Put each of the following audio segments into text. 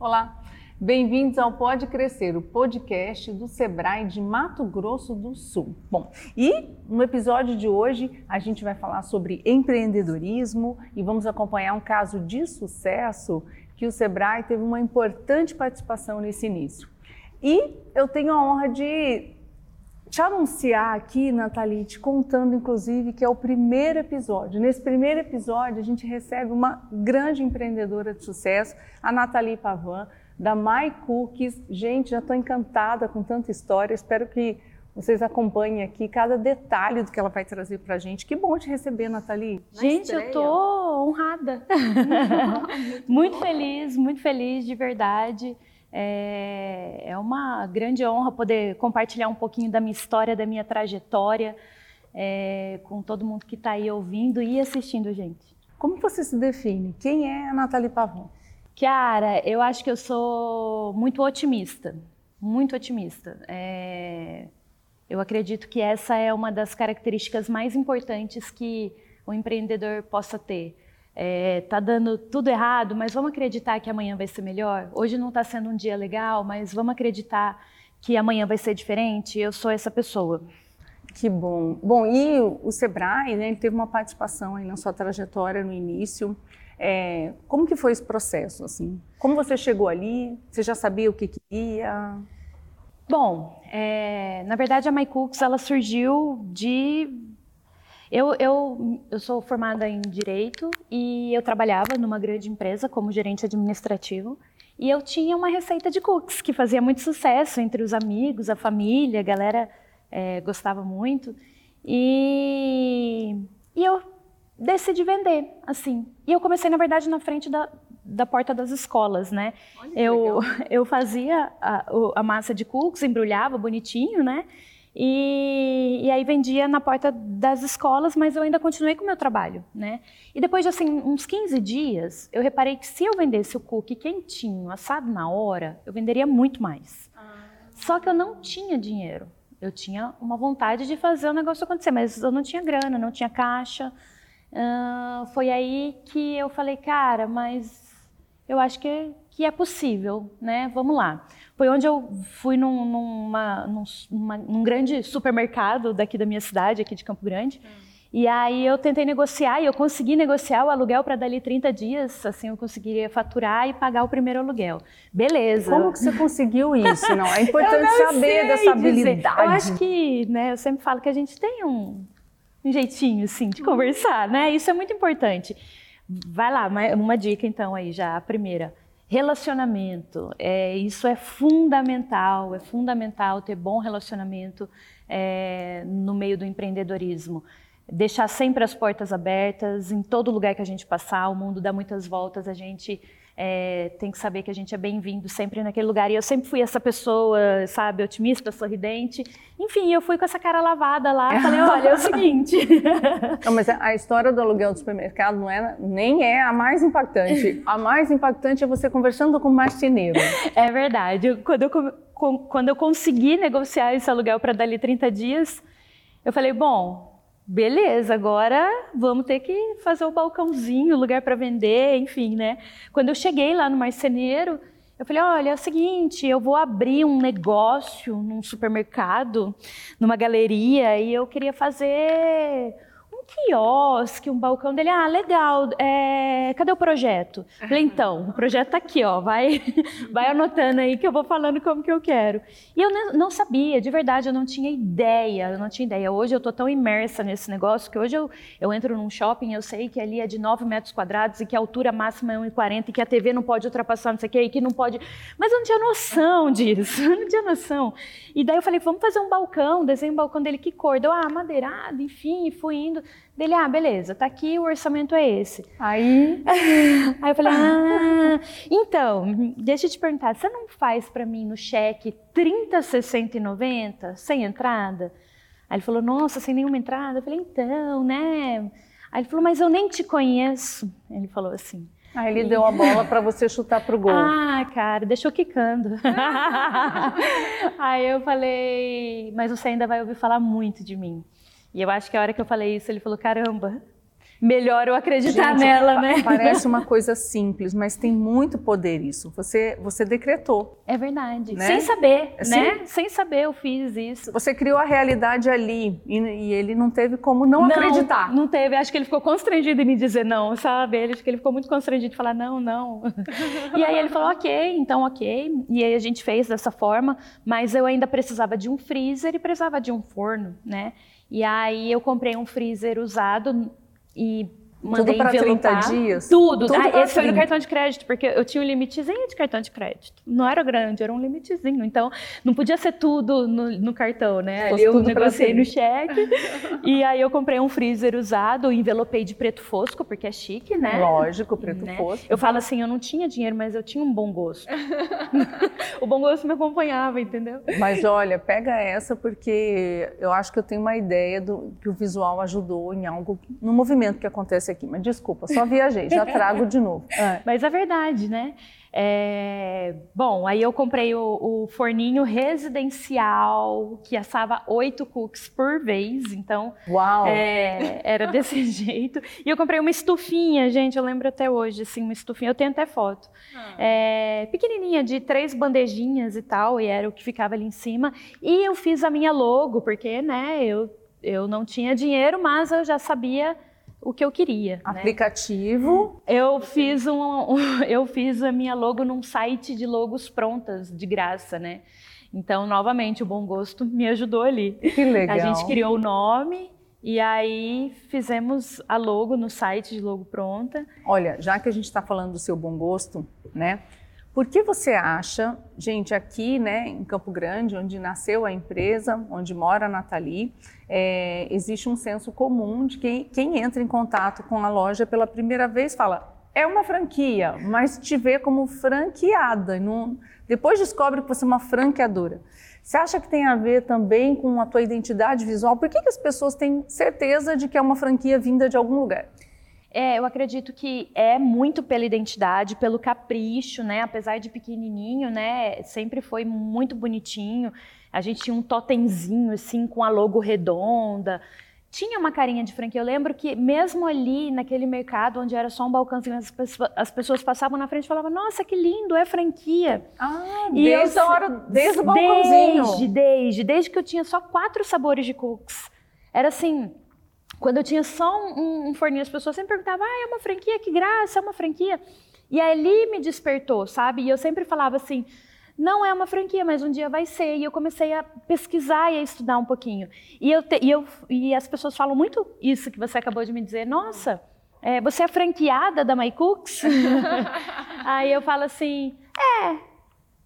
Olá, bem-vindos ao Pode Crescer, o podcast do Sebrae de Mato Grosso do Sul. Bom, e no episódio de hoje a gente vai falar sobre empreendedorismo e vamos acompanhar um caso de sucesso que o Sebrae teve uma importante participação nesse início. E eu tenho a honra de te anunciar aqui, Nathalie, te contando inclusive que é o primeiro episódio. Nesse primeiro episódio, a gente recebe uma grande empreendedora de sucesso, a Nathalie Pavan, da My Cookies. Gente, já estou encantada com tanta história. Espero que vocês acompanhem aqui cada detalhe do que ela vai trazer para a gente. Que bom te receber, Nathalie. Gente, eu tô honrada. muito feliz, muito feliz de verdade. É, é uma grande honra poder compartilhar um pouquinho da minha história, da minha trajetória é, com todo mundo que está aí ouvindo e assistindo, gente. Como você se define? Quem é a Nathalie Pavon? Cara, eu acho que eu sou muito otimista, muito otimista. É, eu acredito que essa é uma das características mais importantes que o empreendedor possa ter é, tá dando tudo errado, mas vamos acreditar que amanhã vai ser melhor. Hoje não está sendo um dia legal, mas vamos acreditar que amanhã vai ser diferente. Eu sou essa pessoa. Que bom. Bom, e o Sebrae, né, teve uma participação aí na sua trajetória no início. É, como que foi esse processo, assim? Como você chegou ali? Você já sabia o que queria? Bom, é, na verdade a MyCooks ela surgiu de eu, eu, eu sou formada em Direito e eu trabalhava numa grande empresa como gerente administrativo. E eu tinha uma receita de cookies que fazia muito sucesso entre os amigos, a família, a galera é, gostava muito. E, e eu decidi vender, assim. E eu comecei, na verdade, na frente da, da porta das escolas, né? Eu, eu fazia a, a massa de cookies, embrulhava bonitinho, né? E, e, aí vendia na porta das escolas, mas eu ainda continuei com o meu trabalho, né? E depois de assim, uns 15 dias, eu reparei que se eu vendesse o cookie quentinho, assado na hora, eu venderia muito mais. Ah. Só que eu não tinha dinheiro. Eu tinha uma vontade de fazer o negócio acontecer, mas eu não tinha grana, não tinha caixa. Uh, foi aí que eu falei, cara, mas eu acho que, que é possível, né? Vamos lá. Foi onde eu fui num, numa, numa, num grande supermercado daqui da minha cidade, aqui de Campo Grande. Hum. E aí eu tentei negociar e eu consegui negociar o aluguel para dali 30 dias, assim eu conseguiria faturar e pagar o primeiro aluguel. Beleza. Como que você conseguiu isso? Não, é importante saber dessa habilidade. Dizer. Eu acho que, né, eu sempre falo que a gente tem um, um jeitinho assim de conversar, né? Isso é muito importante. Vai lá, uma dica então aí já, a primeira. Relacionamento, é, isso é fundamental, é fundamental ter bom relacionamento é, no meio do empreendedorismo. Deixar sempre as portas abertas, em todo lugar que a gente passar, o mundo dá muitas voltas, a gente é, tem que saber que a gente é bem-vindo sempre naquele lugar. E eu sempre fui essa pessoa, sabe, otimista, sorridente. Enfim, eu fui com essa cara lavada lá, falei, olha, é o seguinte. Não, mas a história do aluguel do supermercado não é, nem é a mais impactante. A mais impactante é você conversando com o marceneiro. É verdade. Quando eu, quando eu consegui negociar esse aluguel para dali 30 dias, eu falei, bom, beleza, agora vamos ter que fazer o balcãozinho, lugar para vender, enfim, né? Quando eu cheguei lá no marceneiro, eu falei, olha, é o seguinte, eu vou abrir um negócio num supermercado, numa galeria, e eu queria fazer quiosque, um balcão dele. Ah, legal. É, cadê o projeto? Falei, então, o projeto tá aqui, ó. Vai, vai anotando aí que eu vou falando como que eu quero. E eu não sabia, de verdade, eu não tinha ideia. Eu não tinha ideia. Hoje eu tô tão imersa nesse negócio que hoje eu, eu entro num shopping, eu sei que ali é de 9 metros quadrados e que a altura máxima é 1,40 e que a TV não pode ultrapassar não sei o que, e que não pode. Mas eu não tinha noção disso. Eu não tinha noção. E daí eu falei, vamos fazer um balcão, desenho um balcão dele, que cor? Deu, ah, madeirado, enfim, fui indo. Dele, ah, beleza, tá aqui, o orçamento é esse. Aí, aí eu falei, ah, então, deixa eu te perguntar, você não faz para mim no cheque 30, 60 e 90, sem entrada? Aí ele falou, nossa, sem nenhuma entrada? Eu falei, então, né? Aí ele falou, mas eu nem te conheço. Ele falou assim. Aí ele deu a bola para você chutar pro gol. Ah, cara, deixou quicando. Aí eu falei, mas você ainda vai ouvir falar muito de mim. E eu acho que a hora que eu falei isso, ele falou: caramba, melhor eu acreditar Gente, nela, né? Parece uma coisa simples, mas tem muito poder isso. Você, você decretou. É verdade. Né? Sem saber, é né? Sem saber eu fiz isso. Você criou a realidade ali e, e ele não teve como não, não, acreditar. Não teve. Acho que ele ficou constrangido em me dizer não, sabe? Ele, acho que ele ficou muito constrangido de falar não, não. e aí ele falou ok, então ok. E aí a gente fez dessa forma, mas eu ainda precisava de um freezer e precisava de um forno, né? E aí eu comprei um freezer usado e mandei Tudo para 30 dias? Tudo. Tudo ah, esse foi no cartão de crédito, porque eu tinha um limitezinho de cartão de crédito. Não era grande, era um limitezinho. Então, não podia ser tudo no, no cartão, né? Aí eu negociei no cheque. e aí eu comprei um freezer usado, envelopei de preto fosco, porque é chique, né? Lógico, preto né? fosco. Eu falo assim, eu não tinha dinheiro, mas eu tinha um bom gosto. o bom gosto me acompanhava, entendeu? Mas olha, pega essa, porque eu acho que eu tenho uma ideia do que o visual ajudou em algo, no movimento que acontece aqui, mas desculpa, só viajei, já trago de novo. É. Mas é verdade, né? É, bom, aí eu comprei o, o, forninho residencial que assava oito cookies por vez, então é, era desse jeito. E eu comprei uma estufinha, gente, eu lembro até hoje, assim, uma estufinha, eu tenho até foto. Ah. É, pequenininha, de três bandejinhas e tal, e era o que ficava ali em cima. E eu fiz a minha logo, porque, né, eu, eu não tinha dinheiro, mas eu já sabia o que eu queria. Né? Aplicativo. Né? Eu fiz um, um, eu fiz a minha logo num site de logos prontas de graça, né? Então, novamente, o bom gosto me ajudou ali. Que legal. A gente criou o nome e aí fizemos a logo no site de logo pronta. Olha, já que a gente está falando do seu bom gosto, né? Por que você acha, gente, aqui né, em Campo Grande, onde nasceu a empresa, onde mora a Nathalie, é, existe um senso comum de que quem entra em contato com a loja pela primeira vez fala é uma franquia, mas te vê como franqueada. Não, depois descobre que você é uma franqueadora. Você acha que tem a ver também com a tua identidade visual? Por que, que as pessoas têm certeza de que é uma franquia vinda de algum lugar? É, eu acredito que é muito pela identidade, pelo capricho, né? Apesar de pequenininho, né? Sempre foi muito bonitinho. A gente tinha um totemzinho, assim, com a logo redonda. Tinha uma carinha de franquia. Eu lembro que mesmo ali, naquele mercado, onde era só um balcãozinho, as pessoas, as pessoas passavam na frente e falavam, nossa, que lindo, é franquia. Ah, e desde eu, a hora, desde o balcãozinho. Desde, desde, desde que eu tinha só quatro sabores de cookies. Era assim, quando eu tinha só um, um forninho, as pessoas sempre perguntavam: ah, é uma franquia, que graça, é uma franquia. E ali me despertou, sabe? E eu sempre falava assim: não é uma franquia, mas um dia vai ser. E eu comecei a pesquisar e a estudar um pouquinho. E, eu te, e, eu, e as pessoas falam muito isso que você acabou de me dizer: nossa, é, você é franqueada da MyCooks? Aí eu falo assim: é,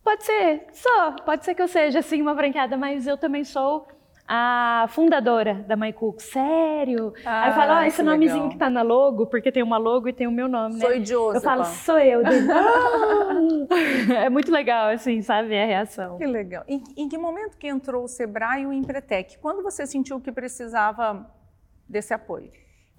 pode ser, sou, pode ser que eu seja assim uma franqueada, mas eu também sou a fundadora da MyCook. Sério? Ah, Aí eu falo, ah, esse nomezinho legal. que tá na logo, porque tem uma logo e tem o meu nome, né? Sou idiosa. Eu falo, sou eu. é muito legal, assim, sabe, a reação. Que legal. Em, em que momento que entrou o Sebrae e o Empretec? Quando você sentiu que precisava desse apoio?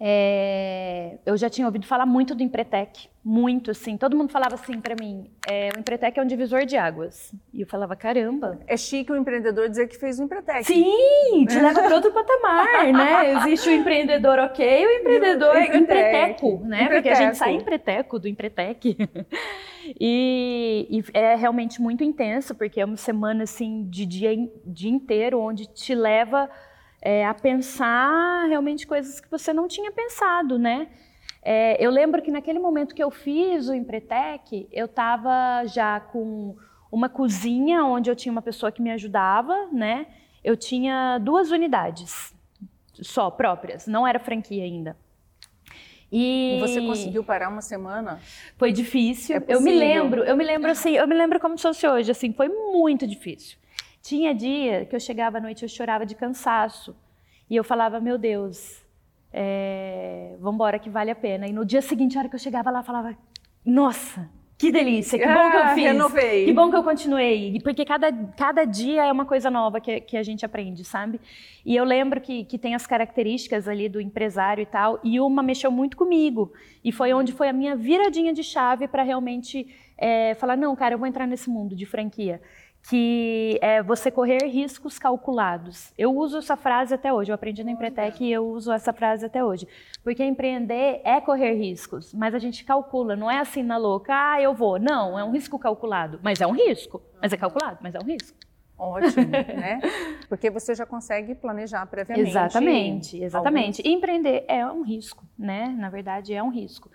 É, eu já tinha ouvido falar muito do Empretec, muito assim. Todo mundo falava assim para mim: é, o Empretec é um divisor de águas. E eu falava: caramba. É chique o empreendedor dizer que fez o Empretec. Sim, te leva para outro patamar, né? Existe o empreendedor ok e o empreendedor empreteco, né? Empreteco. Porque a gente sai empreteco do Empretec. e, e, é realmente muito intenso, porque é uma semana assim de dia, dia inteiro onde te leva é, a pensar realmente coisas que você não tinha pensado, né? É, eu lembro que naquele momento que eu fiz o Empretec, eu estava já com uma cozinha onde eu tinha uma pessoa que me ajudava, né? Eu tinha duas unidades só próprias, não era franquia ainda. E... e você conseguiu parar uma semana? Foi difícil. É eu me lembro, eu me lembro assim, eu me lembro como se fosse hoje, assim, foi muito difícil. Tinha dia que eu chegava à noite eu chorava de cansaço. E eu falava, meu Deus, é, vamos embora que vale a pena. E no dia seguinte, a hora que eu chegava lá, eu falava, nossa, que delícia, que bom que eu Ah, fiz. renovei. Que bom que eu continuei. Porque cada, cada dia é uma coisa nova que, que a gente aprende, sabe? E eu lembro que, que tem as características ali do empresário e tal, e uma mexeu muito comigo. E foi onde foi a minha viradinha de chave para realmente é, falar: não, cara, eu vou entrar nesse mundo de franquia. Que é você correr riscos calculados. Eu uso essa frase até hoje, eu aprendi na Empretec e eu uso essa frase até hoje. Porque empreender é correr riscos, mas a gente calcula, não é assim na louca, ah, eu vou. Não, é um risco calculado. Mas é um risco. Mas é calculado, mas é um risco. Ótimo, né? Porque você já consegue planejar previamente. Exatamente, exatamente. E empreender é um risco, né? Na verdade, é um risco.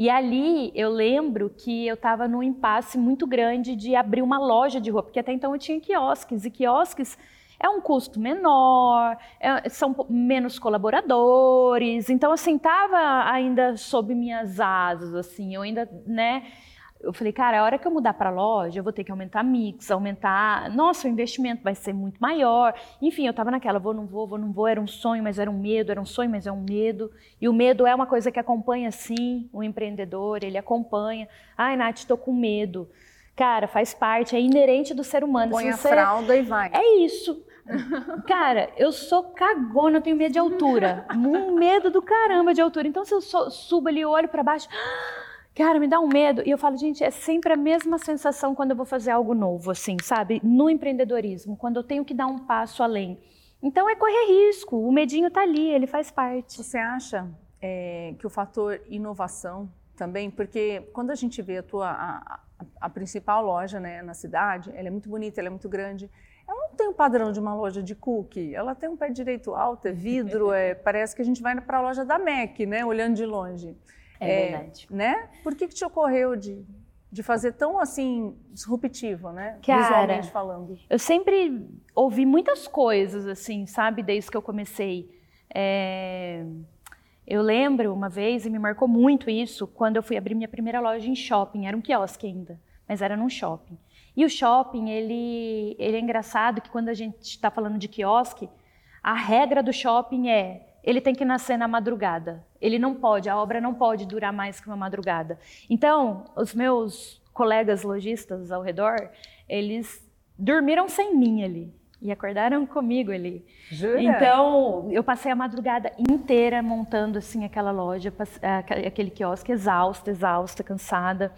E ali eu lembro que eu estava num impasse muito grande de abrir uma loja de roupa, porque até então eu tinha quiosques, e quiosques é um custo menor, é- são menos colaboradores, então assim, estava ainda sob minhas asas, assim, eu ainda, né, eu falei, cara, a hora que eu mudar para loja, eu vou ter que aumentar mix, aumentar. Nossa, o investimento vai ser muito maior. Enfim, eu estava naquela, vou, não vou, vou, não vou. Era um sonho, mas era um medo, era um sonho, mas é um medo. E o medo é uma coisa que acompanha, sim, o empreendedor, ele acompanha. Ai, Nath, estou com medo. Cara, faz parte, é inerente do ser humano. Põe Se a você- fralda e vai. é isso. Cara, eu sou cagona, eu tenho medo de altura. Um medo do caramba de altura. Então, se eu subo ali e olho para baixo, cara, me dá um medo. E eu falo, gente, é sempre a mesma sensação quando eu vou fazer algo novo, assim, sabe? No empreendedorismo, quando eu tenho que dar um passo além. Então, é correr risco. O medinho tá ali, ele faz parte. Você acha é, que o fator inovação também, porque quando a gente vê a tua a, a- a principal loja né, na cidade, ela é muito bonita, ela é muito grande. Ela não tem o padrão de uma loja de cookie, ela tem um pé direito alto, é vidro, é, parece que a gente vai para a loja da MAC, né, olhando de longe. É, verdade. Né? Por que, que te ocorreu de, de fazer tão assim disruptivo, né? Cara, Visualmente falando. Eu sempre ouvi muitas coisas, assim, sabe, desde que eu comecei. É, Eu lembro uma vez, e me marcou muito isso, quando eu fui abrir minha primeira loja em shopping. Era um quiosque ainda, mas era num shopping. E o shopping, ele, ele é engraçado que quando a gente está falando de quiosque, a regra do shopping é ele tem que nascer na madrugada. Ele não pode, a obra não pode durar mais que uma madrugada. Então, os meus colegas lojistas ao redor, eles dormiram sem mim ali e acordaram comigo ali. Jura? Então, eu passei a madrugada inteira montando assim aquela loja, aquele quiosque exausta, exausta, cansada.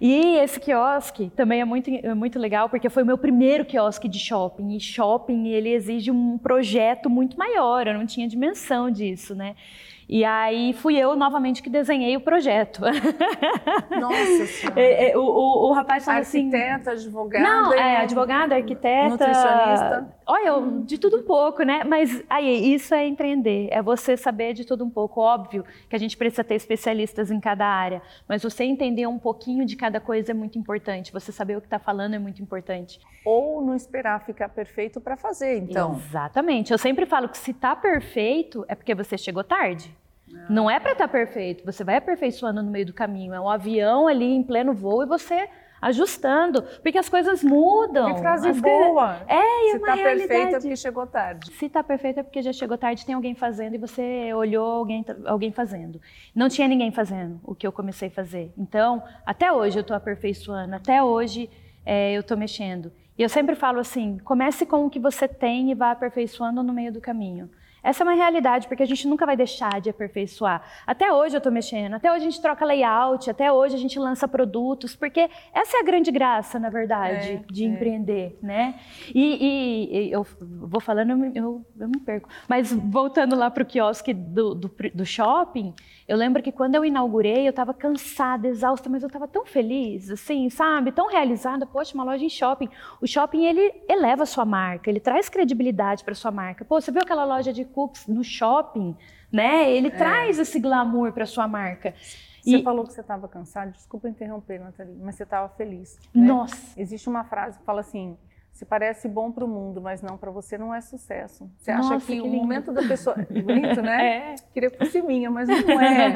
E esse quiosque também é muito, é muito legal porque foi o meu primeiro quiosque de shopping. E shopping ele exige um projeto muito maior, eu não tinha dimensão disso, né? E aí fui eu novamente que desenhei o projeto. Nossa Senhora. É, é, o, o, o rapaz falou assim. Arquiteta, advogada. Não, é advogada, arquiteta. Nutricionista. Olha, de tudo um pouco, né? Mas aí, isso é empreender, é você saber de tudo um pouco. Óbvio que a gente precisa ter especialistas em cada área, mas você entender um pouquinho de cada coisa é muito importante. Você saber o que está falando é muito importante. Ou não esperar ficar perfeito para fazer, então. Exatamente. Eu sempre falo que se está perfeito é porque você chegou tarde. Não é para estar perfeito, você vai aperfeiçoando no meio do caminho. É um avião ali em pleno voo e você ajustando, porque as coisas mudam. Que frase As boa. É, e Se uma tá perfeito é realidade. porque chegou tarde. Se tá perfeito é porque já chegou tarde, tem alguém fazendo e você olhou alguém, alguém fazendo. Não tinha ninguém fazendo o que eu comecei a fazer. Então, até hoje eu estou aperfeiçoando, até hoje é, eu estou mexendo. E eu sempre falo assim: comece com o que você tem e vá aperfeiçoando no meio do caminho. Essa é uma realidade, porque a gente nunca vai deixar de aperfeiçoar. Até hoje eu estou mexendo, até hoje a gente troca layout, até hoje a gente lança produtos, porque essa é a grande graça, na verdade, É, de é. empreender, né? E, e- e eu vou falando, eu, me- eu, eu me perco. Mas voltando lá para o quiosque do, do, do shopping, eu lembro que quando eu inaugurei, eu estava cansada, exausta, mas eu estava tão feliz, assim, sabe? Tão realizada. Poxa, uma loja em shopping. O shopping, ele eleva a sua marca, ele traz credibilidade para sua marca. Pô, você viu aquela loja de cookies no shopping, né? Ele traz esse glamour para sua marca. Você E- falou que você estava cansado, desculpa interromper, Nathalie, mas você estava feliz. né? Nossa. Existe uma frase que fala assim: se parece bom para o mundo, mas não para você, não é sucesso. Você acha Nossa, que, que o lindo. momento da pessoa. Bonito, né? É. Queria que fosse minha, mas não é.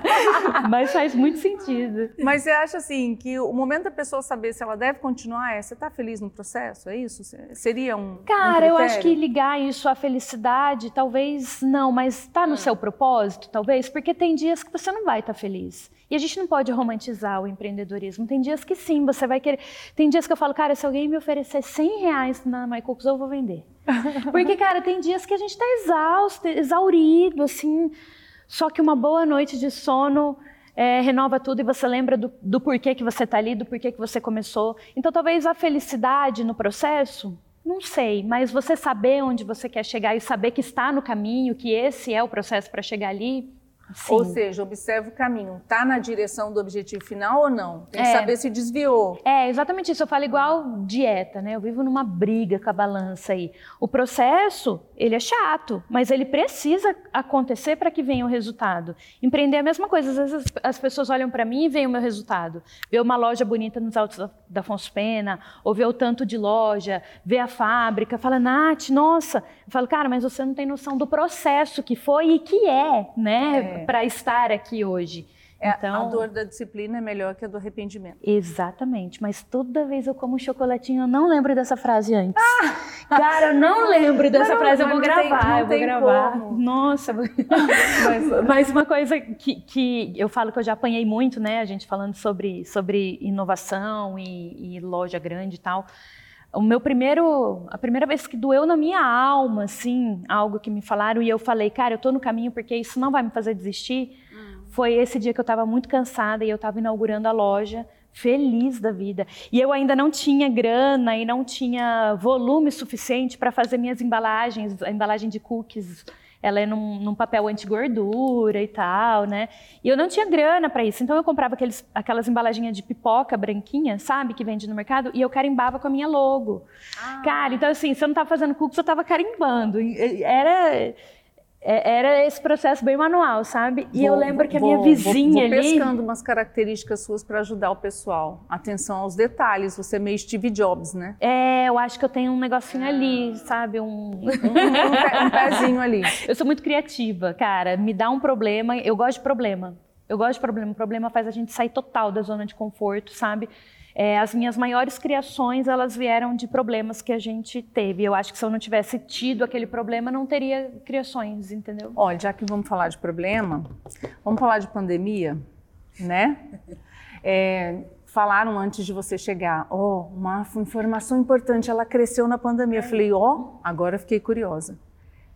Mas faz muito sentido. Mas você acha assim que o momento da pessoa saber se ela deve continuar é você está feliz no processo? É isso? Seria um. Cara, um eu acho que ligar isso à felicidade, talvez não, mas tá no seu propósito, talvez, porque tem dias que você não vai estar feliz. E a gente não pode romantizar o empreendedorismo. Tem dias que sim, você vai querer. Tem dias que eu falo, cara, se alguém me oferecer 100 reais na MyCooks, eu vou vender. Porque, cara, tem dias que a gente está exausto, exaurido, assim. Só que uma boa noite de sono é, renova tudo e você lembra do, do porquê que você está ali, do porquê que você começou. Então, talvez a felicidade no processo, não sei, mas você saber onde você quer chegar e saber que está no caminho, que esse é o processo para chegar ali, Sim. Ou seja, observa o caminho. Está na direção do objetivo final ou não? Tem que é. saber se desviou. É, exatamente isso. Eu falo igual dieta, né? Eu vivo numa briga com a balança aí. O processo, ele é chato, mas ele precisa acontecer para que venha o resultado. Empreender é a mesma coisa. Às vezes as pessoas olham para mim e veem o meu resultado. Vê uma loja bonita nos altos da Afonso Pena, ou vê o tanto de loja, vê a fábrica, fala, Nath, nossa. Eu falo, cara, mas você não tem noção do processo que foi e que é, né? É é. para estar aqui hoje. É, então, a dor da disciplina é melhor que a do arrependimento. Exatamente, mas toda vez eu como um chocolatinho, eu não lembro dessa frase antes. Ah! Cara, eu não lembro dessa não, frase, eu vou gravar, tem, eu vou gravar. Como. Nossa, mas, mas uma coisa que, que eu falo que eu já apanhei muito, né, a gente falando sobre, sobre inovação e, e loja grande e tal o meu primeiro, a primeira vez que doeu na minha alma, assim, algo que me falaram e eu falei, cara, eu tô no caminho porque isso não vai me fazer desistir, hum. foi esse dia que eu estava muito cansada e eu estava inaugurando a loja, feliz da vida. E eu ainda não tinha grana e não tinha volume suficiente para fazer minhas embalagens, a embalagem de cookies ela é num, num papel anti-gordura e tal, né? E eu não tinha grana para isso, então eu comprava aqueles, aquelas embalaginhas de pipoca branquinha, sabe, que vende no mercado, e eu carimbava com a minha logo. Ah. Cara, então assim, se eu não estava fazendo cookies, eu estava carimbando. Era era esse processo bem manual, sabe? E vou, eu lembro que a minha vizinha vou, vou ali... pescando umas características suas para ajudar o pessoal. Atenção aos detalhes, você é meio Steve Jobs, né? É, eu acho que eu tenho um negocinho ali, sabe? Um... um, um, um pezinho ali. Eu sou muito criativa, cara. Me dá um problema, eu gosto de problema. Eu gosto de problema. O problema faz a gente sair total da zona de conforto, sabe? É, as minhas maiores criações, elas vieram de problemas que a gente teve. Eu acho que se eu não tivesse tido aquele problema, não teria criações, entendeu? Olha, já que vamos falar de problema, vamos falar de pandemia, né? É, falaram antes de você chegar, ó, oh, uma informação importante, ela cresceu na pandemia. Eu falei, ó, oh, agora fiquei curiosa.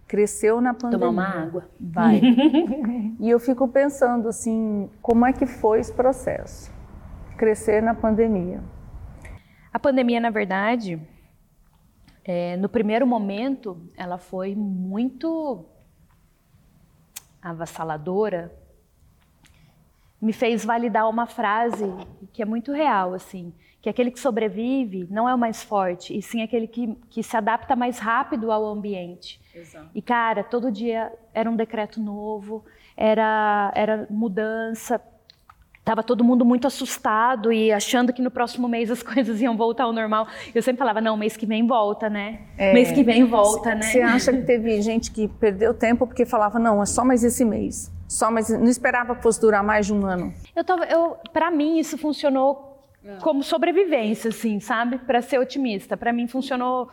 Cresceu na pandemia. Tomar uma água. Vai. e eu fico pensando assim, como é que foi esse processo? Crescer na pandemia? A pandemia, na verdade, é, no primeiro momento, ela foi muito avassaladora. Me fez validar uma frase que é muito real, assim, que aquele que sobrevive não é o mais forte, e sim aquele que, que se adapta mais rápido ao ambiente. Exato. E cara, todo dia era um decreto novo, era, era mudança, Tava todo mundo muito assustado e achando que no próximo mês as coisas iam voltar ao normal. Eu sempre falava, não, mês que vem volta, né? É, mês que vem volta, né? Você acha que teve gente que perdeu tempo porque falava, não, é só mais esse mês. Só mais, não esperava que fosse durar mais de um ano. Eu tava, eu, para mim isso funcionou como sobrevivência, assim, sabe? Para ser otimista, para mim funcionou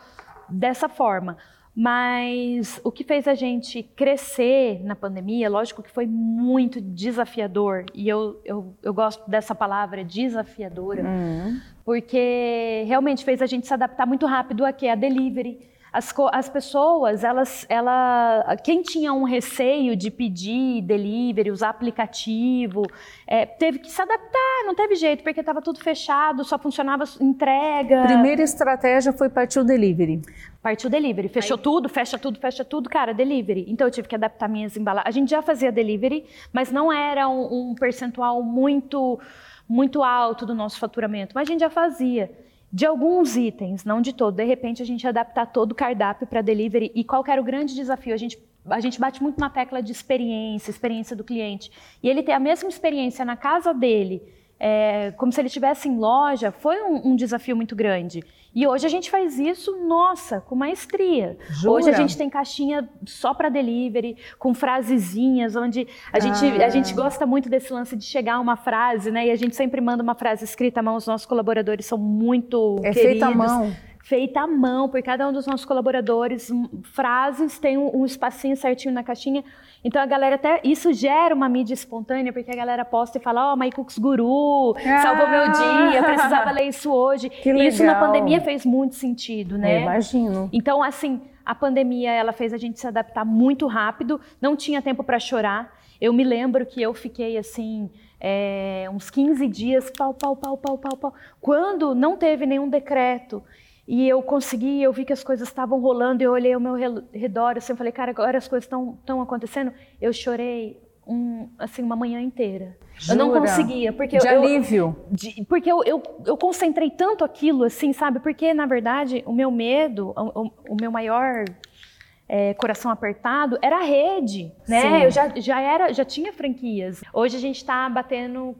dessa forma. Mas o que fez a gente crescer na pandemia, lógico que foi muito desafiador, e eu, eu, eu gosto dessa palavra, desafiadora, uhum. porque realmente fez a gente se adaptar muito rápido a quê? A delivery as, as pessoas, elas, ela, quem tinha um receio de pedir delivery, usar aplicativo, é, teve que se adaptar, não teve jeito, porque estava tudo fechado, só funcionava entrega. Primeira estratégia foi partir o delivery. Partiu delivery, fechou Aí. tudo, fecha tudo, fecha tudo, cara, delivery. Então eu tive que adaptar minhas embalagens. A gente já fazia delivery, mas não era um, um percentual muito, muito alto do nosso faturamento, mas a gente já fazia de alguns itens, não de todo. De repente, a gente adaptar todo o cardápio para delivery. E qual era o grande desafio? A gente, a gente bate muito na tecla de experiência, experiência do cliente. E ele ter a mesma experiência na casa dele é, como se ele estivesse em loja, foi um, um, desafio muito grande. E hoje a gente faz isso, nossa, com maestria. Jura? Hoje a gente tem caixinha só para delivery, com frasezinhas, onde a, ah. gente, a gente gosta muito desse lance de chegar uma frase, né? E a gente sempre manda uma frase escrita à mão, os nossos colaboradores são muito é queridos. feita à mão feita à mão por cada um dos nossos colaboradores, frases, tem um, um espacinho certinho na caixinha. Então a galera até. Isso gera uma mídia espontânea, porque a galera posta e fala: Ó, oh, My Cooks Guru, ah, salvou meu dia, precisava ler isso hoje. Que legal. E isso na pandemia fez muito sentido, né? Eu imagino. Então, assim, a pandemia ela fez a gente se adaptar muito rápido, não tinha tempo para chorar. Eu me lembro que eu fiquei assim. É, uns 15 dias, pau, pau, pau, pau, pau, pau, quando não teve nenhum decreto e eu consegui, eu vi que as coisas estavam rolando, eu olhei ao meu redor, assim, eu falei, cara, agora as coisas estão acontecendo. Eu chorei um, assim, uma manhã inteira. Jura? Eu não conseguia, porque de eu, alívio. De, porque eu, eu, eu, concentrei tanto aquilo, assim, sabe? Porque na verdade o meu medo, o, o meu maior é, coração apertado era a rede, né? Sim. Eu já, já era, já tinha franquias. Hoje a gente está batendo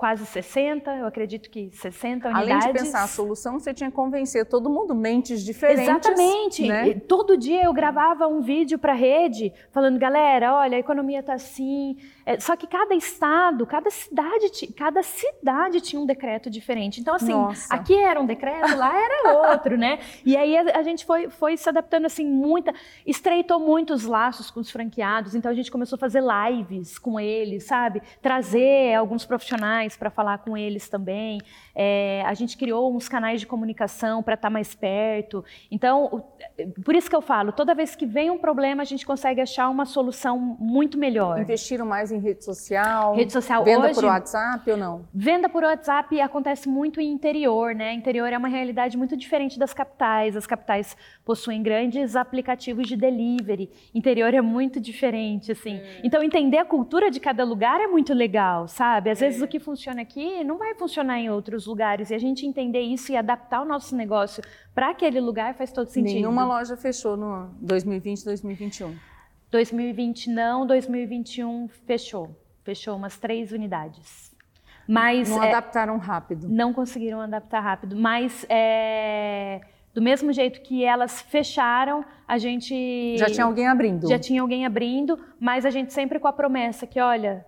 quase 60, eu acredito que 60 unidades. Além de pensar a solução, você tinha que convencer todo mundo, mentes diferentes. Exatamente. Né? Todo dia eu gravava um vídeo para a rede, falando, galera, olha, a economia está assim. É, só que cada estado, cada cidade, cada cidade tinha um decreto diferente. Então, assim, Nossa. aqui era um decreto, lá era outro, né? E aí a, a gente foi, foi se adaptando, assim, muita... Estreitou muitos laços com os franqueados, então a gente começou a fazer lives com eles, sabe? Trazer alguns profissionais para falar com eles também. É, a gente criou uns canais de comunicação para estar tá mais perto. Então, por isso que eu falo, toda vez que vem um problema, a gente consegue achar uma solução muito melhor. Investiram mais em rede social? Rede social Venda hoje, por WhatsApp ou não? Venda por WhatsApp acontece muito em interior, né? Interior é uma realidade muito diferente das capitais. As capitais possuem grandes aplicativos de delivery. Interior é muito diferente, assim. Hum. Então, entender a cultura de cada lugar é muito legal, sabe? Às vezes o que funciona aqui não vai funcionar em outros lugares. E a gente entender isso e adaptar o nosso negócio para aquele lugar faz todo sentido. Nenhuma loja fechou no 2020, 2021. 2020 não, 2021 fechou. Fechou umas três unidades. Mas, não é, adaptaram rápido. Não conseguiram adaptar rápido. Mas é, do mesmo jeito que elas fecharam, a gente. Já tinha alguém abrindo. Já tinha alguém abrindo, mas a gente sempre com a promessa que, olha,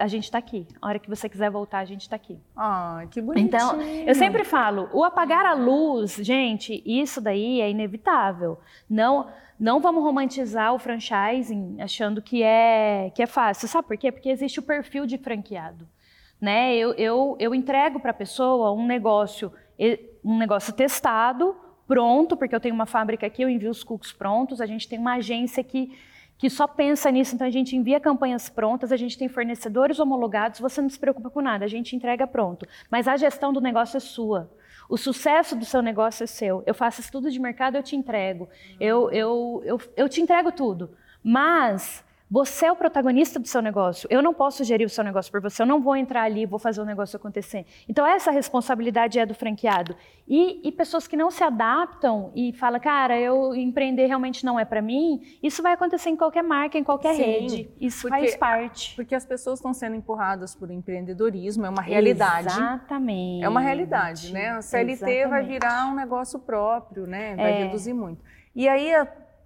a gente está aqui. A hora que você quiser voltar, a gente está aqui. Ah, que bonitinho. Então, eu sempre falo, o apagar a luz, gente, isso daí é inevitável. Não, não vamos romantizar o franchising achando que é que é fácil. Sabe por quê? Porque existe o perfil de franqueado. Né? Eu, eu, eu entrego para a pessoa um negócio, um negócio testado, pronto, porque eu tenho uma fábrica aqui, eu envio os cookies prontos, a gente tem uma agência que que só pensa nisso, então a gente envia campanhas prontas, a gente tem fornecedores homologados, você não se preocupa com nada, a gente entrega pronto. Mas a gestão do negócio é sua. O sucesso do seu negócio é seu. Eu faço estudo de mercado, eu te entrego. Eu, eu, eu, eu te entrego tudo. Mas você é o protagonista do seu negócio. Eu não posso gerir o seu negócio por você. Eu não vou entrar ali e vou fazer o negócio acontecer. Então, essa responsabilidade é do franqueado. E, e pessoas que não se adaptam e falam, cara, eu empreender realmente não é para mim, isso vai acontecer em qualquer marca, em qualquer Sim, rede. Isso porque, faz parte. Porque as pessoas estão sendo empurradas por empreendedorismo, é uma realidade. Exatamente. É uma realidade, né? A CLT Exatamente. vai virar um negócio próprio, né? Vai é. reduzir muito. E aí,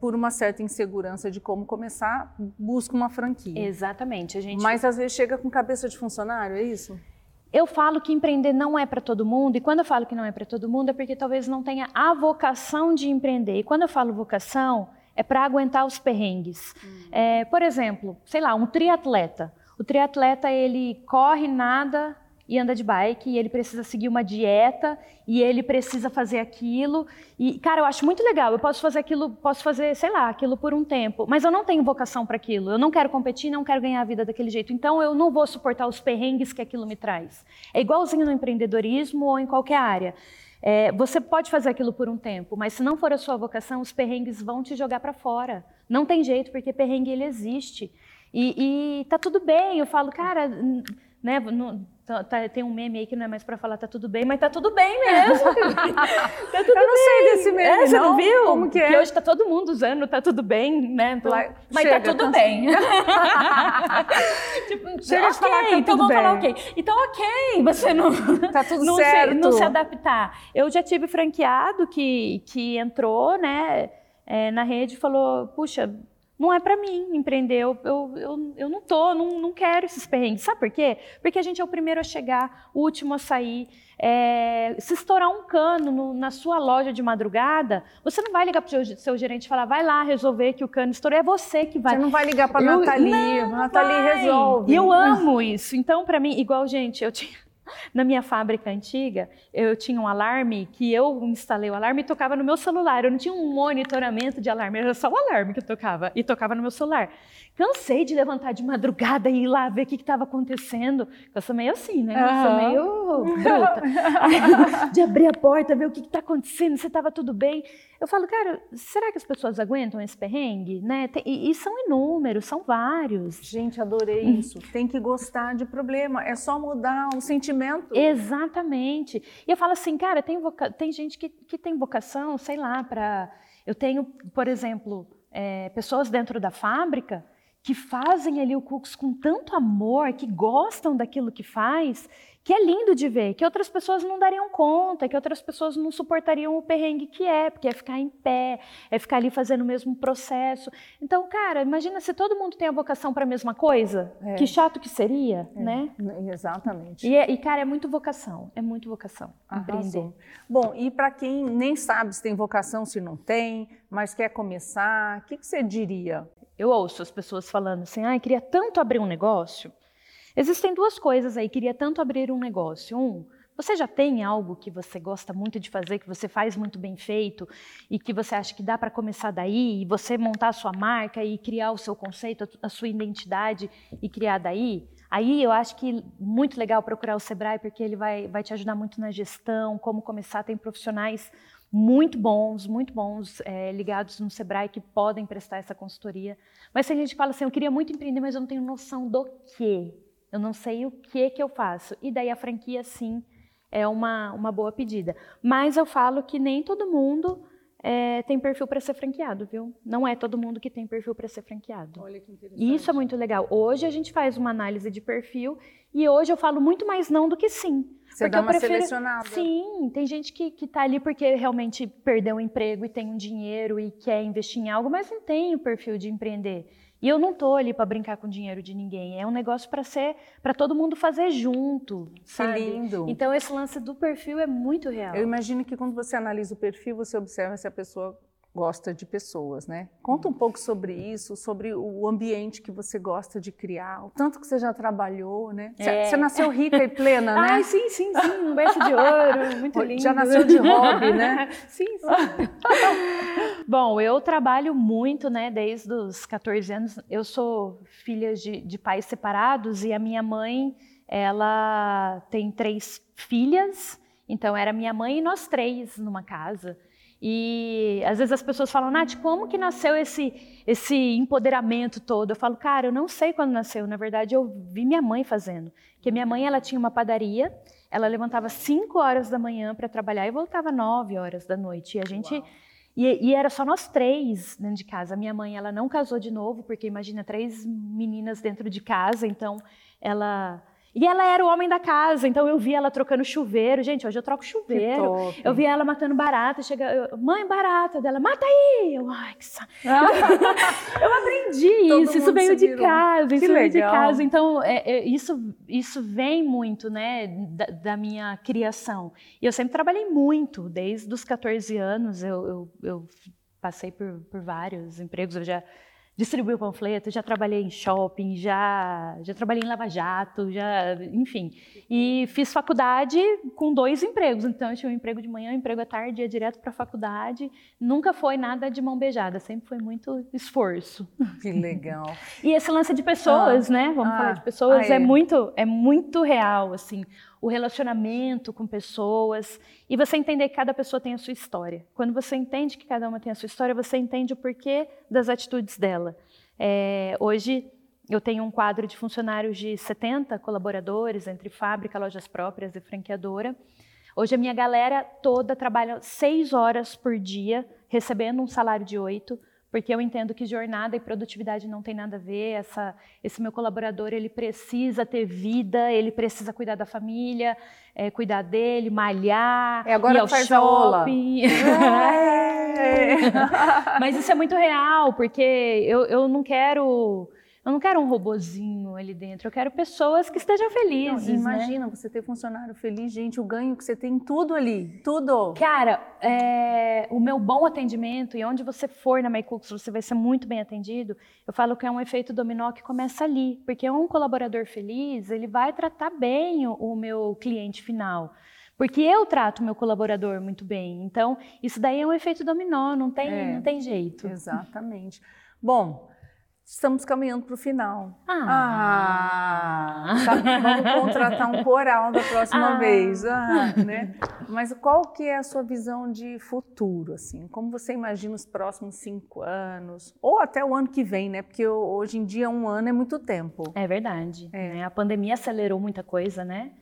por uma certa insegurança de como começar, busca uma franquia. Exatamente. A gente... Mas às vezes chega com cabeça de funcionário, é isso? Eu falo que empreender não é para todo mundo, e quando eu falo que não é para todo mundo é porque talvez não tenha a vocação de empreender. E quando eu falo vocação, é para aguentar os perrengues. Hum. É, por exemplo, sei lá, um triatleta. O triatleta ele corre, nada, e anda de bike e ele precisa seguir uma dieta e ele precisa fazer aquilo e cara eu acho muito legal eu posso fazer aquilo posso fazer sei lá aquilo por um tempo mas eu não tenho vocação para aquilo eu não quero competir não quero ganhar a vida daquele jeito então eu não vou suportar os perrengues que aquilo me traz é igualzinho no empreendedorismo ou em qualquer área é, você pode fazer aquilo por um tempo, mas se não for a sua vocação, os perrengues vão te jogar para fora. Não tem jeito, porque perrengue ele existe. E, e tá tudo bem. Eu falo, cara, né? Tá, tá, tem um meme aí que não é mais para falar tá tudo bem, mas tá tudo bem mesmo. tá tudo eu não bem. sei desse meme, é, você não, não viu? Como que é? Que hoje tá todo mundo usando, tá tudo bem, né? Então, Lá, mas tá chega, tá tudo bem. tipo, chega okay, de falar que tá então vamos bem. falar ok. Então ok, você não, tá tudo não, certo. Se, não se adaptar. Eu já tive franqueado que, que entrou, né, é, na rede e falou, puxa, não é para mim empreender, eu, eu, eu, eu, não tô, não, não quero esses perrengues. Sabe por quê? Porque a gente é o primeiro a chegar, o último a sair. É, se estourar um cano no, na sua loja de madrugada, você não vai ligar para o seu, seu, gerente e falar, vai lá resolver que o cano estourou, é você que vai. Você não vai ligar para a Nathalie, a Nathalie resolve. E eu amo isso. Então, para mim, igual, gente, eu tinha na minha fábrica antiga, eu tinha um alarme que eu instalei o alarme e tocava no meu celular. Eu não tinha um monitoramento de alarme, era só o alarme que eu tocava e tocava no meu celular. Cansei de levantar de madrugada e ir lá ver o que estava acontecendo. Eu sou meio assim, né? Eu sou meio bruta. de abrir a porta, ver o que está acontecendo, se estava tudo bem. Eu falo, cara, será que as pessoas aguentam esse perrengue? Né? E, e são inúmeros, são vários. Gente, adorei isso. Tem que gostar de problema. É só mudar o sentimento. Exatamente. E eu falo assim, cara, tem, voca... tem gente que, que tem vocação, sei lá, para. Eu tenho, por exemplo, é, pessoas dentro da fábrica que fazem ali o Cooks com tanto amor, que gostam daquilo que faz, que é lindo de ver, que outras pessoas não dariam conta, que outras pessoas não suportariam o perrengue que é, porque é ficar em pé, é ficar ali fazendo o mesmo processo. Então, cara, imagina se todo mundo tem a vocação para a mesma coisa, é. que chato que seria, é. né? Exatamente. E, é, e, cara, é muito vocação, é muito vocação, empreender. Bom, e para quem nem sabe se tem vocação, se não tem, mas quer começar, o que, que você diria? Eu ouço as pessoas falando assim, ah, queria tanto abrir um negócio. Existem duas coisas aí, queria tanto abrir um negócio. Um, você já tem algo que você gosta muito de fazer, que você faz muito bem feito e que você acha que dá para começar daí e você montar a sua marca e criar o seu conceito, a sua identidade e criar daí? Aí eu acho que muito legal procurar o Sebrae porque ele vai, vai te ajudar muito na gestão, como começar. Tem profissionais muito bons, muito bons, é, ligados no Sebrae que podem prestar essa consultoria. Mas tem gente que fala assim, eu queria muito empreender, mas eu não tenho noção do quê. Eu não sei o que que eu faço. E daí a franquia, sim, é uma, uma boa pedida. Mas eu falo que nem todo mundo é, tem perfil para ser franqueado, viu? Não é todo mundo que tem perfil para ser franqueado. Olha que interessante. Isso é muito legal. Hoje a gente faz uma análise de perfil e hoje eu falo muito mais não do que sim. Você dá uma prefiro... selecionada. Sim, tem gente que está ali porque realmente perdeu o emprego e tem um dinheiro e quer investir em algo, mas não tem o perfil de empreender. E eu não estou ali para brincar com o dinheiro de ninguém. É um negócio para ser, para todo mundo fazer junto. Sabe? Que lindo. Então esse lance do perfil é muito real. Eu imagino que quando você analisa o perfil, você observa se a pessoa gosta de pessoas, né? Conta um pouco sobre isso, sobre o ambiente que você gosta de criar, o tanto que você já trabalhou, né? É. Você nasceu rica e plena, né? Ai, sim, sim, sim, um berço de ouro, muito lindo. Já nasceu de hobby, né? sim, sim. Bom, eu trabalho muito, né, desde os 14 anos. Eu sou filha de, de pais separados e a minha mãe, ela tem três filhas, então era minha mãe e nós três numa casa. E às vezes as pessoas falam, Nath, como que nasceu esse, esse empoderamento todo? Eu falo, cara, eu não sei quando nasceu. Na verdade, eu vi minha mãe fazendo. Porque minha mãe, ela tinha uma padaria, ela levantava 5 horas da manhã para trabalhar e voltava 9 horas da noite. E a gente... E, e, era só nós três dentro de casa. A minha mãe, ela não casou de novo, porque imagina, três meninas dentro de casa. Então, ela e ela era o homem da casa, então eu vi ela trocando chuveiro. Gente, hoje eu troco chuveiro. Eu vi ela matando barata. Chega, eu, mãe, barata dela, mata aí! Eu, ai, que sa... eu aprendi Todo isso, isso veio de casa, isso veio de casa. Então, é, é, isso, isso vem muito, né, da, da, minha criação. E eu sempre trabalhei muito, desde os 14 anos. Eu, eu, eu passei por, por vários empregos. Eu já distribuí o panfleto, já trabalhei em shopping, já, já trabalhei em Lava Jato, já, enfim. E fiz faculdade com dois empregos. Então, eu tinha um emprego de manhã, um emprego à tarde, ia direto para a faculdade. Nunca foi nada de mão beijada, sempre foi muito esforço. Que legal. e esse lance de pessoas, ah, né? Vamos ah, falar de pessoas, ah, é. é muito é muito real, assim o relacionamento com pessoas e você entender que cada pessoa tem a sua história. Quando você entende que cada uma tem a sua história, você entende o porquê das atitudes dela. É, hoje eu tenho um quadro de funcionários de 70 colaboradores entre fábrica, lojas próprias e franqueadora. Hoje a minha galera toda trabalha seis horas por dia, recebendo um salário de oito, porque eu entendo que jornada e produtividade não tem nada a ver. Essa, esse meu colaborador ele precisa ter vida, ele precisa cuidar da família, é, cuidar dele, malhar, é agora ir ao shopping. É. Mas isso é muito real, porque eu, eu não quero eu não quero um robozinho ali dentro, eu quero pessoas que estejam felizes. Não, imagina né? você ter funcionário feliz, gente, o ganho que você tem tudo ali, tudo. Cara, é, o meu bom atendimento e onde você for na MyCooks, você vai ser muito bem atendido. Eu falo que é um efeito dominó que começa ali, porque um colaborador feliz, ele vai tratar bem o, o meu cliente final. Porque eu trato meu colaborador muito bem. Então, isso daí é um efeito dominó, não tem, é, não tem jeito. Exatamente. Bom, Estamos caminhando para o final. Ah! ah sabe, vamos contratar um coral da próxima ah. vez. Ah, né? Mas qual que é a sua visão de futuro? Assim? Como você imagina os próximos cinco anos? Ou até o ano que vem, né? Porque hoje em dia um ano é muito tempo. É verdade. É. Né? A pandemia acelerou muita coisa, né?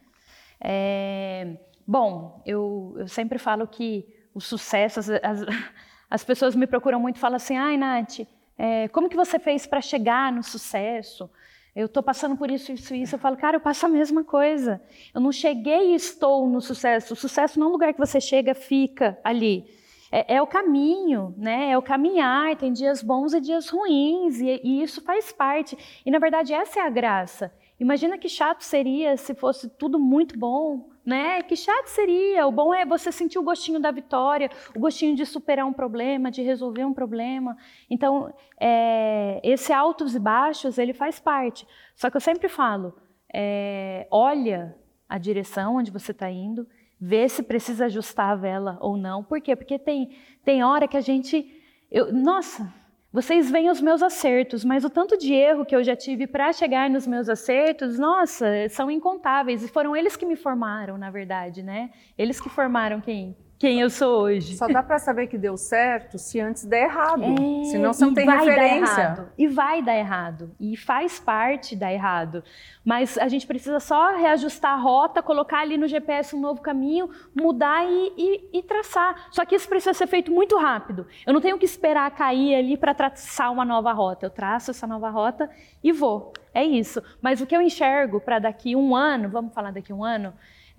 É... Bom, eu, eu sempre falo que o sucesso... As, as, as pessoas me procuram muito e falam assim, ai, Nath é, como que você fez para chegar no sucesso? Eu estou passando por isso, isso, isso. Eu falo, cara, eu passo a mesma coisa. Eu não cheguei e estou no sucesso. O sucesso não é um lugar que você chega, fica ali. É, é o caminho, né? É o caminhar. Tem dias bons e dias ruins, e, e isso faz parte. E na verdade essa é a graça. Imagina que chato seria se fosse tudo muito bom, né? Que chato seria. O bom é você sentir o gostinho da vitória, o gostinho de superar um problema, de resolver um problema. Então, é, esse altos e baixos, ele faz parte. Só que eu sempre falo, é, olha a direção onde você está indo, vê se precisa ajustar a vela ou não. Por quê? Porque tem, tem hora que a gente... Eu, nossa, vocês veem os meus acertos, mas o tanto de erro que eu já tive para chegar nos meus acertos, nossa, são incontáveis. E foram eles que me formaram, na verdade, né? Eles que formaram quem, quem eu sou hoje. Só dá para saber que deu certo se antes der errado. É, Senão você não tem referência. E vai dar errado. E faz parte dar errado. Mas a gente precisa só reajustar a rota, colocar ali no GPS um novo caminho, mudar e, e, e traçar. Só que isso precisa ser feito muito rápido. Eu não tenho que esperar cair ali para traçar uma nova rota. Eu traço essa nova rota e vou. É isso. Mas o que eu enxergo para daqui um ano, vamos falar daqui um ano,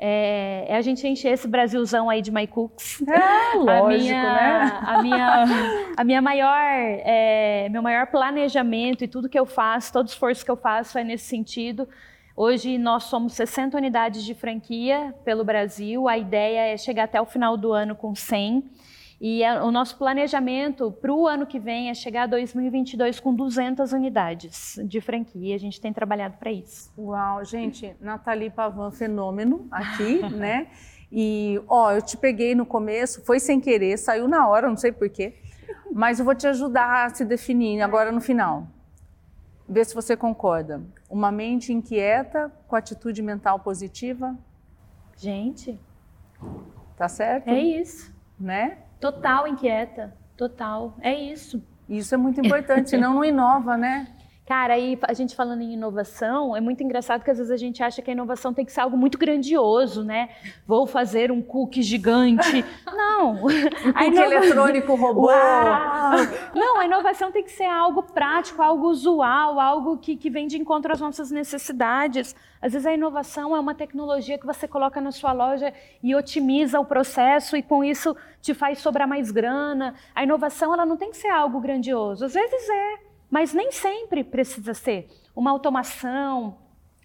é, é, a gente encher esse Brasilzão aí de MyCooks. É, lógico, a minha, né? A minha, a minha maior, é, meu maior planejamento e tudo que eu faço, todo esforço que eu faço é nesse sentido. Hoje nós somos 60 unidades de franquia pelo Brasil. A ideia é chegar até o final do ano com 100. E o nosso planejamento para o ano que vem é chegar a 2022 com 200 unidades de franquia. A gente tem trabalhado para isso. Uau, gente, Nathalie Pavan, fenômeno aqui, né? E, ó, eu te peguei no começo, foi sem querer, saiu na hora, não sei porquê, mas eu vou te ajudar a se definir agora no final. Vê se você concorda. Uma mente inquieta com atitude mental positiva? Gente. Tá certo? É isso. Né? Total inquieta, total. É isso. Isso é muito importante, senão não inova, né? Cara, aí a gente falando em inovação, é muito engraçado que às vezes a gente acha que a inovação tem que ser algo muito grandioso, né? Vou fazer um cookie gigante. Não. Um cookie inova... eletrônico robô. Uau. Não, a inovação tem que ser algo prático, algo usual, algo que, que vem de encontro às nossas necessidades. Às vezes a inovação é uma tecnologia que você coloca na sua loja e otimiza o processo e com isso te faz sobrar mais grana. A inovação ela não tem que ser algo grandioso. Às vezes é. Mas nem sempre precisa ser uma automação,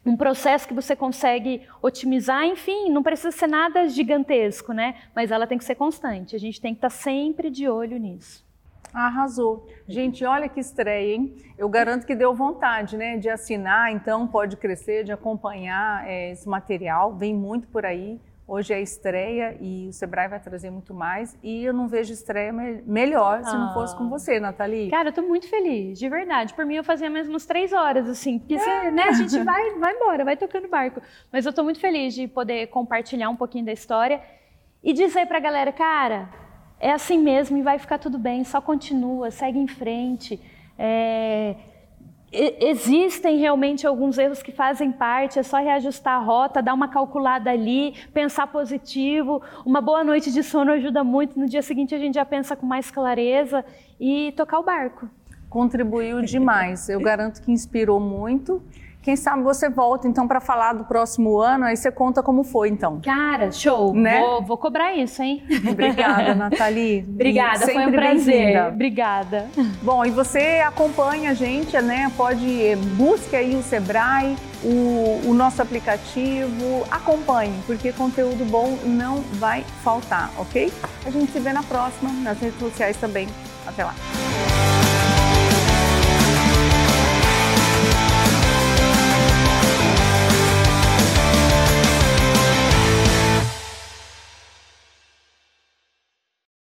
um processo que você consegue otimizar, enfim, não precisa ser nada gigantesco, né? Mas ela tem que ser constante. A gente tem que estar sempre de olho nisso. Arrasou. Gente, olha que estreia, hein? Eu garanto que deu vontade, né, de assinar, então pode crescer, de acompanhar é, esse material. Vem muito por aí. Hoje é estreia e o Sebrae vai trazer muito mais. E eu não vejo estreia me melhor se ah. não fosse com ah. você, Nathalie. Cara, eu tô muito feliz, de verdade. Por mim, eu fazia mesmo umas três horas, assim. Porque é. né, a gente vai, vai embora, vai tocando barco. Mas eu tô muito feliz de poder compartilhar um pouquinho da história e dizer pra galera, cara, é assim mesmo e vai ficar tudo bem, só continua, segue em frente. É existem realmente alguns erros que fazem parte, é só reajustar a rota, dar uma calculada ali, pensar positivo. Uma boa noite de sono ajuda muito. No dia seguinte a gente já pensa com mais clareza e tocar o barco. Contribuiu demais. Eu garanto que inspirou muito. Quem sabe você volta então para falar do próximo ano, aí você conta como foi então. Cara, show. Né? Vou, vou cobrar isso, hein? Obrigada, Nathalie. Obrigada, foi um prazer. Obrigada. Bom, e você acompanha a gente, né? Pode busque aí o Sebrae, o, o nosso aplicativo, acompanhe, porque conteúdo bom não vai faltar, ok? A gente se vê na próxima, nas redes sociais também. Até lá.